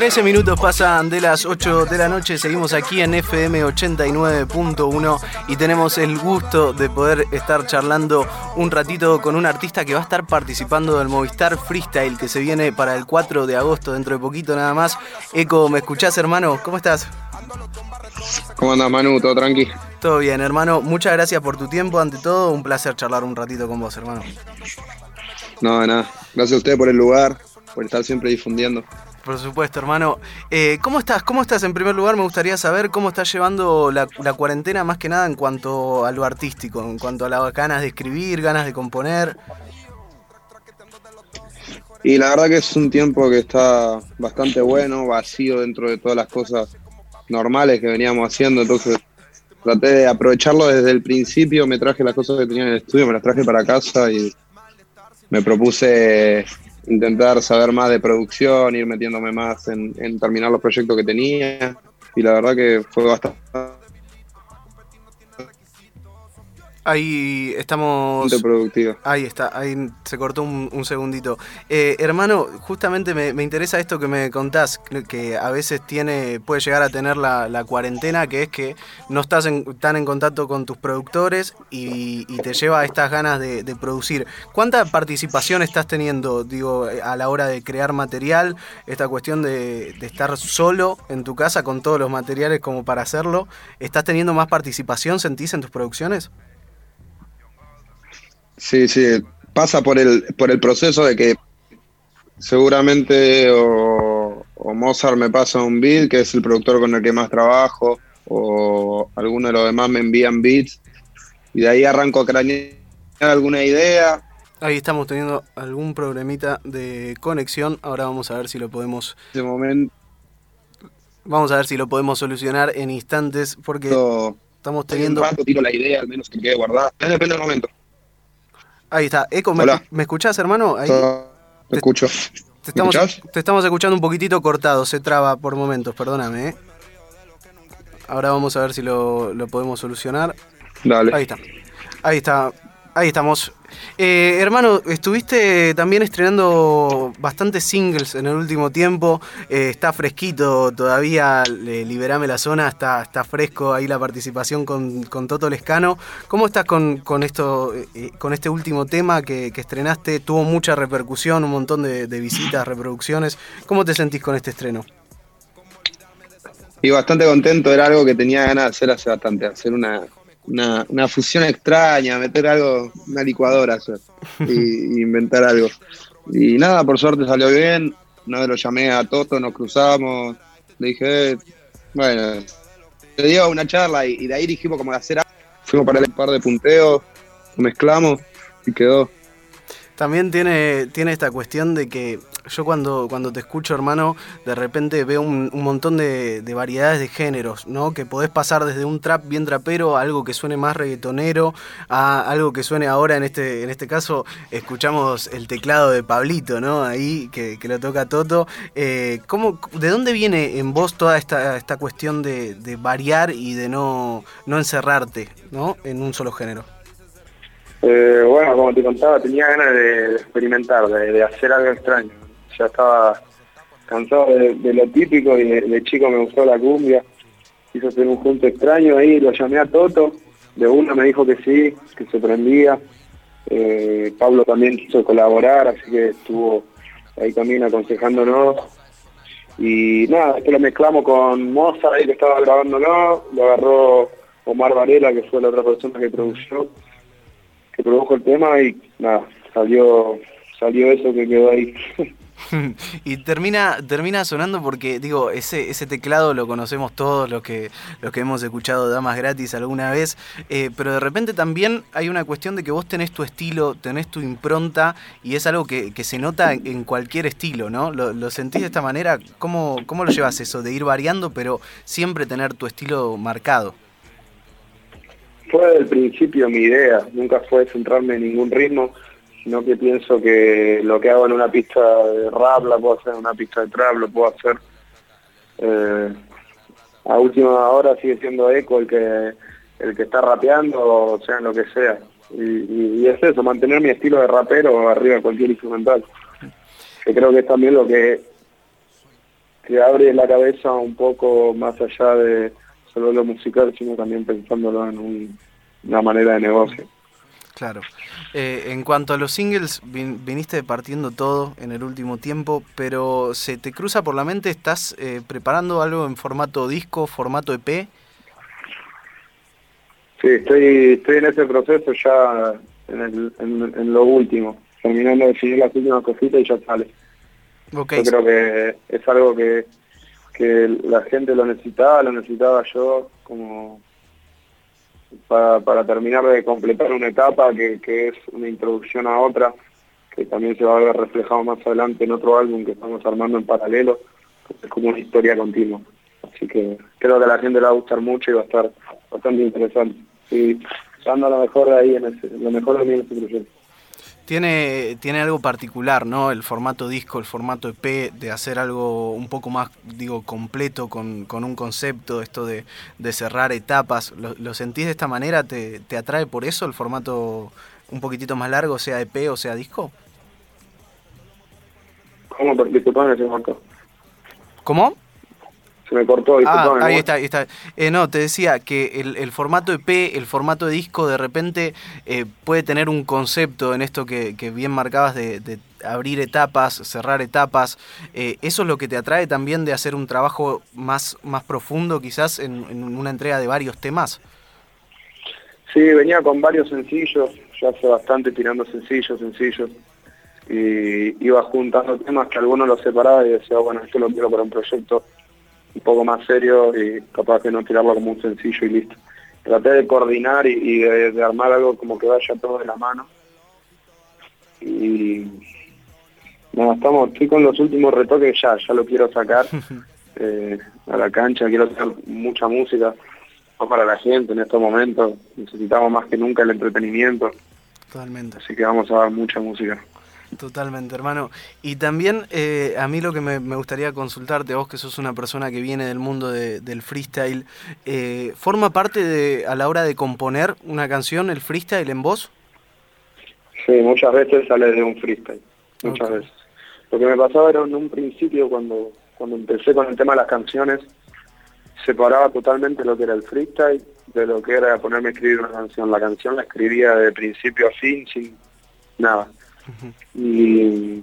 13 minutos pasan de las 8 de la noche, seguimos aquí en FM 89.1 y tenemos el gusto de poder estar charlando un ratito con un artista que va a estar participando del Movistar Freestyle que se viene para el 4 de agosto, dentro de poquito nada más. Eco, ¿me escuchás hermano? ¿Cómo estás? ¿Cómo andas Manu? ¿Todo tranqui? Todo bien hermano, muchas gracias por tu tiempo, ante todo un placer charlar un ratito con vos hermano. No, nada, gracias a usted por el lugar, por estar siempre difundiendo. Por supuesto, hermano. Eh, ¿Cómo estás? ¿Cómo estás? En primer lugar, me gustaría saber cómo estás llevando la, cuarentena, más que nada en cuanto a lo artístico, en cuanto a las ganas de escribir, ganas de componer. Y la verdad que es un tiempo que está bastante bueno, vacío dentro de todas las cosas normales que veníamos haciendo, entonces traté de aprovecharlo desde el principio, me traje las cosas que tenía en el estudio, me las traje para casa y me propuse intentar saber más de producción, ir metiéndome más en, en terminar los proyectos que tenía. Y la verdad que fue bastante Ahí estamos. Ahí está, ahí se cortó un, segundito. Eh, hermano, justamente me, interesa esto que me contás, que a veces tiene, puede llegar a tener la, cuarentena, que es que no estás tan en contacto con tus productores y, te lleva a estas ganas de, producir. ¿Cuánta participación estás teniendo, digo, a la hora de crear material? Esta cuestión de, de estar solo en tu casa con todos los materiales como para hacerlo. ¿Estás teniendo más participación, sentís, en tus producciones? Sí, sí, pasa por el, por el proceso de que seguramente o, Mozart me pasa un beat, que es el productor con el que más trabajo, o alguno de los demás me envían beats, y de ahí arranco a cranear alguna idea. Ahí estamos teniendo algún problemita de conexión, ahora vamos a ver si lo podemos... De momento... Vamos a ver si lo podemos solucionar en instantes, porque estamos teniendo... Un tiro la idea, al menos que quede guardada, depende del momento. Ahí está. Eco, ¿me, ¿me escuchás, hermano? Ahí. Te, escucho. Te estamos, te estamos escuchando un poquitito cortado, se traba por momentos, perdóname. ¿eh? Ahora vamos a ver si lo, lo podemos solucionar. Dale. Ahí está. Ahí está. Ahí estamos. Eh, hermano, estuviste también estrenando bastantes singles en el último tiempo. Eh, está fresquito todavía, Liberame la Zona, está, está fresco ahí la participación con, Toto Lescano. ¿Cómo estás con, esto, eh, con este último tema que, estrenaste? Tuvo mucha repercusión, un montón de, de visitas, reproducciones. ¿Cómo te sentís con este estreno? Y bastante contento, era algo que tenía ganas de hacer hace bastante, hacer una, una, fusión extraña, meter algo, una licuadora y, inventar algo. Y nada, por suerte salió bien. Una vez lo llamé a Toto, nos cruzamos. Le dije, bueno, le dio una charla y, de ahí dijimos como de hacer algo. Fuimos para un par de punteos, mezclamos y quedó. También tiene, tiene esta cuestión de que yo cuando, cuando te escucho, hermano, de repente veo un, montón de, variedades de géneros, ¿no? Que podés pasar desde un trap bien trapero a algo que suene más reggaetonero, a algo que suene ahora, en este, en este caso, escuchamos el teclado de Pablito, ¿no? Ahí, que, lo toca Toto. Eh, ¿cómo, ¿De dónde viene en vos toda esta, esta cuestión de, variar y de no, no encerrarte, ¿no? En un solo género. Eh, bueno, como te contaba, tenía ganas de experimentar, de hacer algo extraño ya estaba cansado de, lo típico y de, chico me gustó la cumbia. Hizo hacer un junto extraño ahí, lo llamé a Toto, de uno me dijo que sí, que se prendía. Eh, Pablo también quiso colaborar, así que estuvo ahí también aconsejándonos. Y nada, después lo mezclamos con Moza, ahí que estaba grabándolo, lo agarró Omar Varela, que fue la otra persona que produjo, que produjo el tema y nada, salió, salió eso que quedó ahí. y termina, termina sonando porque, digo, ese, ese teclado lo conocemos todos los que, los que hemos escuchado Damas Gratis alguna vez, eh, pero de repente también hay una cuestión de que vos tenés tu estilo, tenés tu impronta y es algo que, se nota en, cualquier estilo, ¿no? ¿Lo, sentís de esta manera? ¿Cómo, ¿Cómo lo llevas eso, de ir variando, pero siempre tener tu estilo marcado? Fue desde el principio mi idea, nunca fue centrarme en ningún ritmo sino que pienso que lo que hago en una pista de rap la puedo hacer en una pista de trap, lo puedo hacer eh, a última hora sigue siendo Eco el que el que está rapeando, o sea, lo que sea. Y, es eso, mantener mi estilo de rapero arriba de cualquier instrumental. Que creo que es también lo que, que abre la cabeza un poco más allá de solo lo musical, sino también pensándolo en una manera de negocio. Claro. Eh, en cuanto a los singles, viniste partiendo todo en el último tiempo, pero ¿se te cruza por la mente? ¿Estás eh, preparando algo en formato disco, formato EP? Sí, estoy, estoy en ese proceso ya en, en, lo último, terminando de definir las últimas cositas y ya sale. Yo creo que es algo que, que la gente lo necesitaba, lo necesitaba yo como para, terminar de completar una etapa que, que es una introducción a otra, que también se va a ver reflejado más adelante en otro álbum que estamos armando en paralelo, es como una historia continua. Así que creo que a la gente le va a gustar mucho y va a estar bastante interesante. Y dando lo mejor de ahí, en ese, lo mejor de mí en ese proyecto tiene, tiene algo particular, ¿no? El formato disco, el formato EP, de hacer algo un poco más, digo, completo con, con un concepto, esto de, de cerrar etapas. ¿Lo, sentís de esta manera? ¿Te, ¿Te atrae por eso el formato un poquitito más largo, sea EP o sea disco? ¿Cómo? Disculpame, ¿Cómo? Se me cortó. Ah, ahí está, ahí está. Eh, no, te decía que el, formato EP, el formato de disco, de repente eh, puede tener un concepto en esto que, bien marcabas de, abrir etapas, cerrar etapas. Eh, ¿Eso es lo que te atrae también de hacer un trabajo más, más profundo, quizás en, una entrega de varios temas? Sí, venía con varios sencillos, ya hace bastante tirando sencillos, sencillos. Y iba juntando temas que algunos los separaba y decía, bueno, esto lo quiero para un proyecto un poco más serio y capaz de no tirarlo como un sencillo y listo. Traté de coordinar y, de, armar algo como que vaya todo de la mano. Y nada, estamos, estoy con los últimos retoques ya, ya lo quiero sacar eh, a la cancha, quiero hacer mucha música para la gente en estos momentos. Necesitamos más que nunca el entretenimiento. Totalmente. Así que vamos a dar mucha música. Totalmente, hermano. Y también eh, a mí lo que me, gustaría consultarte, vos que sos una persona que viene del mundo del freestyle, eh, ¿forma parte de, a la hora de componer una canción el freestyle en voz? Sí, muchas veces sale de un freestyle, muchas veces. Lo que me pasaba era en un principio cuando, cuando empecé con el tema de las canciones, separaba totalmente lo que era el freestyle de lo que era ponerme a escribir una canción. La canción la escribía de principio a fin sin nada y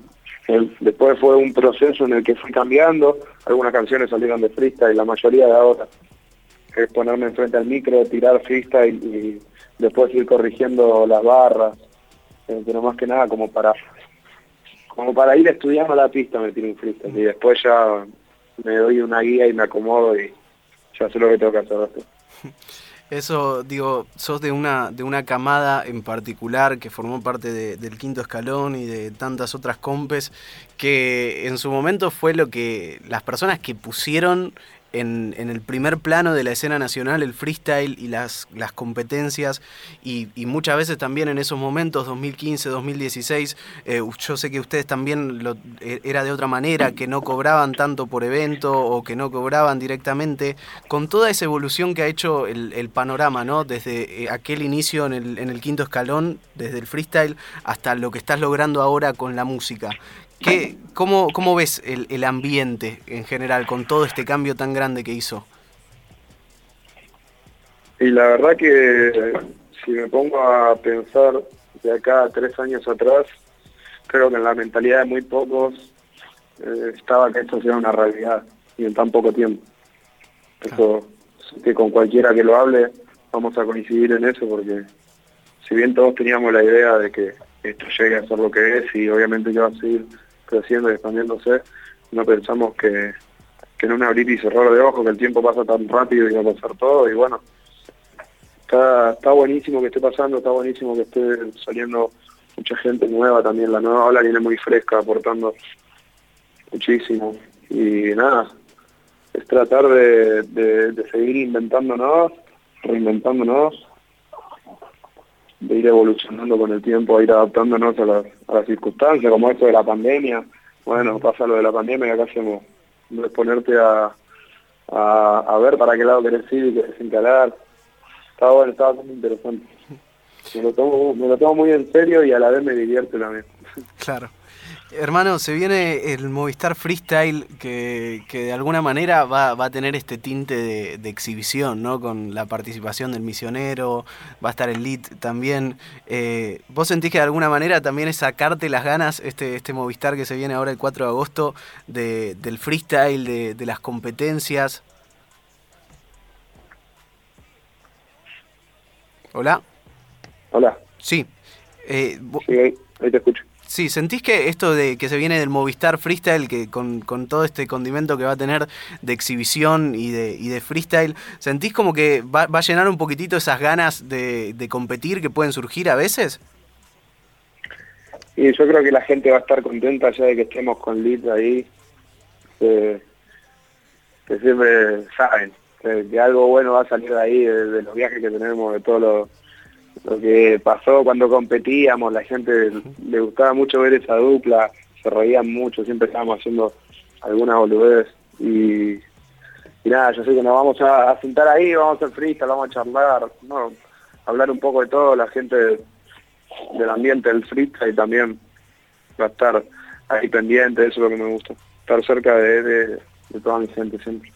después fue un proceso en el que fui cambiando, algunas canciones salieron de freestyle, la mayoría de ahora es ponerme enfrente al micro, tirar freestyle y después ir corrigiendo las barras, eh, pero más que nada como para como para ir estudiando la pista me tiro un freestyle. Y después ya me doy una guía y me acomodo y ya sé lo que tengo que hacer. Eso, digo, sos de una, de una camada en particular que formó parte del quinto escalón y de tantas otras compes, que en su momento fue lo que las personas que pusieron en, el primer plano de la escena nacional el freestyle y las, las competencias y, muchas veces también en esos momentos, 2015, 2016, eh, yo sé que ustedes también lo, e, era de otra manera, que no cobraban tanto por evento o que no cobraban directamente, con toda esa evolución que ha hecho el, panorama, ¿no? Desde eh, aquel inicio en el, en el quinto escalón, desde el freestyle, hasta lo que estás logrando ahora con la música. ¿Qué, cómo, ¿Cómo ves el, el ambiente en general con todo este cambio tan grande que hizo? Y la verdad que si me pongo a pensar de acá a tres años atrás, creo que en la mentalidad de muy pocos eh, estaba que esto sea una realidad y en tan poco tiempo. Eso, que con cualquiera que lo hable vamos a coincidir en eso porque si bien todos teníamos la idea de que esto llegue a ser lo que es y obviamente que va a seguir creciendo y expandiéndose, no pensamos que, que en un abrir y cerrar de ojos, que el tiempo pasa tan rápido y va a pasar todo, y bueno, está, está buenísimo que esté pasando, está buenísimo que esté saliendo mucha gente nueva también, la nueva ola viene muy fresca, aportando muchísimo, y nada, es tratar de, de, seguir inventándonos, reinventándonos, de ir evolucionando con el tiempo, ir adaptándonos a las, a las circunstancias, como esto de la pandemia. Bueno, pasa lo de la pandemia y acá hacemos, no es ponerte a, a, ver para qué lado querés ir y querés. Estaba bueno, estaba muy interesante. Me lo, tomo, me lo tomo muy en serio y a la vez me divierte también. Claro. Hermano, se viene el Movistar Freestyle que, de alguna manera va, a tener este tinte de, exhibición, ¿no? Con la participación del misionero, va a estar el lead también. Eh, ¿Vos sentís que de alguna manera también es sacarte las ganas, este, este Movistar que se viene ahora el 4 de agosto, de, del freestyle, de, de las competencias? ¿Hola? Hola. Sí. Eh, sí, ahí te escucho. Sí, ¿sentís que esto de que se viene del Movistar Freestyle, que con, todo este condimento que va a tener de exhibición y de, y de freestyle, ¿sentís como que va, a llenar un poquitito esas ganas de, competir que pueden surgir a veces? Y yo creo que la gente va a estar contenta ya de que estemos con Lid ahí, que, siempre saben que, algo bueno va a salir de ahí, de los viajes que tenemos, de todos los lo que pasó cuando competíamos, la gente le gustaba mucho ver esa dupla, se reían mucho, siempre estábamos haciendo alguna boludez. Y, y nada, yo sé que nos vamos a, sentar ahí, vamos a hacer freestyle, vamos a charlar, no, hablar un poco de todo, la gente del ambiente del freestyle también va a estar ahí pendiente, eso es lo que me gusta, estar cerca de, de toda mi gente siempre.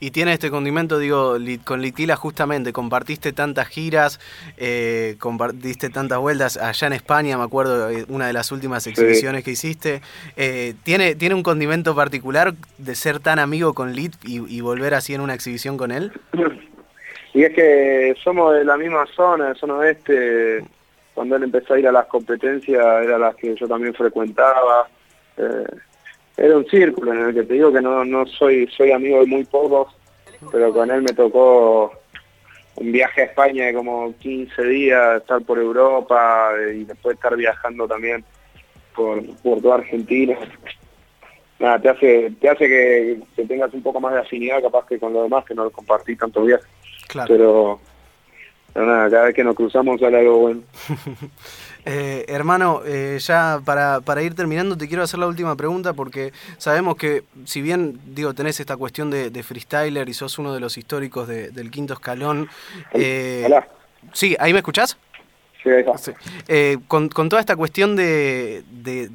Y tiene este condimento, digo, con Litila justamente, compartiste tantas giras, eh, compartiste tantas vueltas allá en España, me acuerdo, eh, una de las últimas exhibiciones que hiciste. Eh, ¿tiene, ¿Tiene un condimento particular de ser tan amigo con Lit y, volver así en una exhibición con él? Y es que somos de la misma zona, de zona oeste. Cuando él empezó a ir a las competencias, era las que yo también frecuentaba era un círculo en el que te digo que no, no soy, soy amigo de muy pocos, pero con él me tocó un viaje a España de como 15 días, estar por Europa eh, y después estar viajando también por, por toda Argentina. Nada, te hace, te hace que, tengas un poco más de afinidad capaz que con los demás que no compartí tantos viajes. Claro. Pero pero nada, cada vez que nos cruzamos sale algo bueno. eh, hermano, eh, ya para, para, ir terminando te quiero hacer la última pregunta porque sabemos que si bien digo tenés esta cuestión de, freestyler y sos uno de los históricos del quinto escalón. Eh, Sí, ¿ahí me escuchás? Eh, con, toda esta cuestión de,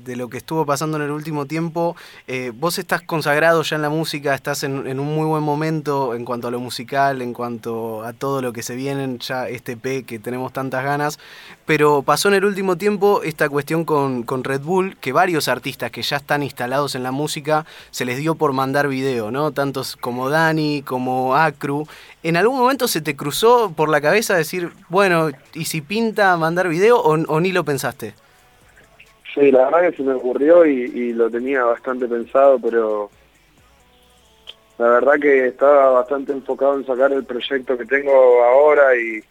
lo que estuvo pasando en el último tiempo, eh, vos estás consagrado ya en la música, estás en, un muy buen momento en cuanto a lo musical, en cuanto a todo lo que se viene, ya este P que tenemos tantas ganas, pero pasó en el último tiempo esta cuestión con, con Red Bull, que varios artistas que ya están instalados en la música se les dio por mandar video, ¿no? Tantos como Dani, como Acru. ¿En algún momento se te cruzó por la cabeza decir, bueno, ¿y si pinta mandar video o, ni lo pensaste? Sí, la verdad que se me ocurrió y, lo tenía bastante pensado, pero la verdad que estaba bastante enfocado en sacar el proyecto que tengo ahora y,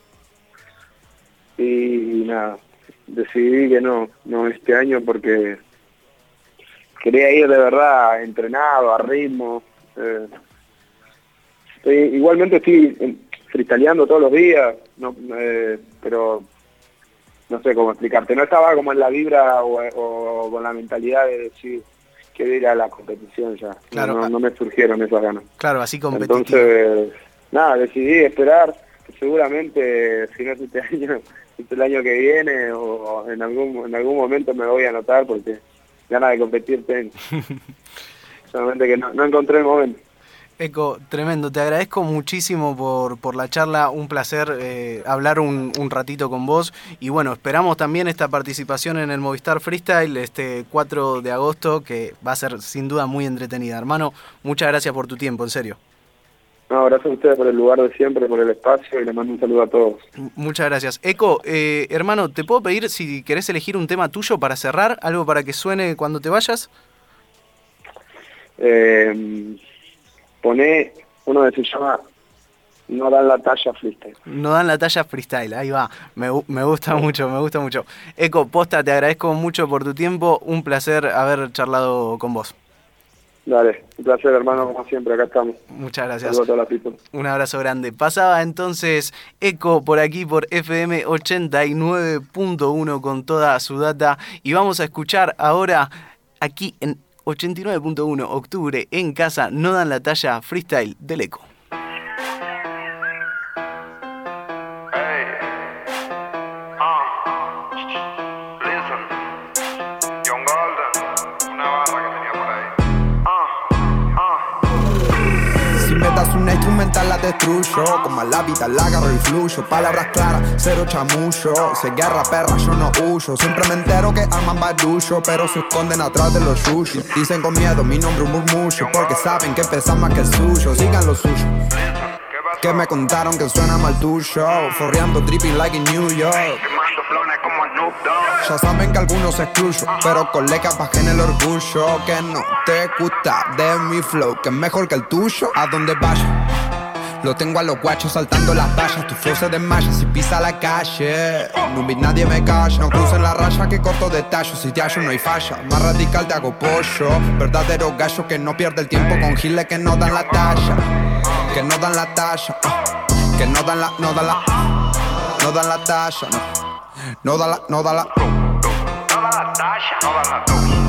y nada, decidí que no, no este año porque quería ir de verdad entrenado, a ritmo. Eh, igualmente estoy freestyleando todos los días, no, eh, pero no sé cómo explicarte, no estaba como en la vibra o, con la mentalidad de decir que ir a la competición ya, no, no, me surgieron esas ganas. Claro, así competitivo. Entonces, nada, decidí esperar, seguramente si no es este año, es el año que viene o en algún, en algún momento me voy a anotar porque ganas de competir tengo. Solamente que no, no encontré el momento. Eco, tremendo, te agradezco muchísimo por, por la charla, un placer eh, hablar un, un, ratito con vos y bueno, esperamos también esta participación en el Movistar Freestyle este 4 de agosto que va a ser sin duda muy entretenida. Hermano, muchas gracias por tu tiempo, en serio. No, gracias a ustedes por el lugar de siempre, por el espacio y les mando un saludo a todos. Muchas gracias. Eco, eh, hermano, ¿te puedo pedir si querés elegir un tema tuyo para cerrar, algo para que suene cuando te vayas? Eh Poné uno que se llama No dan la talla freestyle. No dan la talla freestyle, ahí va. Me, gusta mucho, me gusta mucho. Eco, posta, te agradezco mucho por tu tiempo. Un placer haber charlado con vos. Dale, un placer hermano, como siempre, acá estamos. Muchas gracias. Un abrazo grande. Pasaba entonces Eco por aquí por FM 89.1 con toda su data y vamos a escuchar ahora aquí en 89.1 octubre en casa, no dan la talla freestyle del eco. Destruyo. Como la vida la agarro y fluyo. Palabras claras, cero chamullo. Se guerra perra, yo no huyo. Siempre me entero que aman barullo Pero se esconden atrás de los suyos Dicen con miedo mi nombre un murmullo Porque saben que pesa más que el suyo. Sigan lo suyo. Que me contaron que suena mal tuyo. Forreando dripping like in New York. Ya saben que algunos excluyo, pero colegas bajen el orgullo. Que no te gusta de mi flow, que es mejor que el tuyo. A donde vaya. Lo tengo a los guachos saltando las vallas. Tu flow se desmaya si pisa la calle. No vi nadie me calla. No crucen la raya que corto de tallo. Si te hallo no hay falla. Más radical te hago pollo. Verdadero gallo que no pierde el tiempo con giles que no dan la talla. Que no dan la talla. Que no dan la, no dan la, no dan la talla. No, no da la, no da la. No da la talla. No da la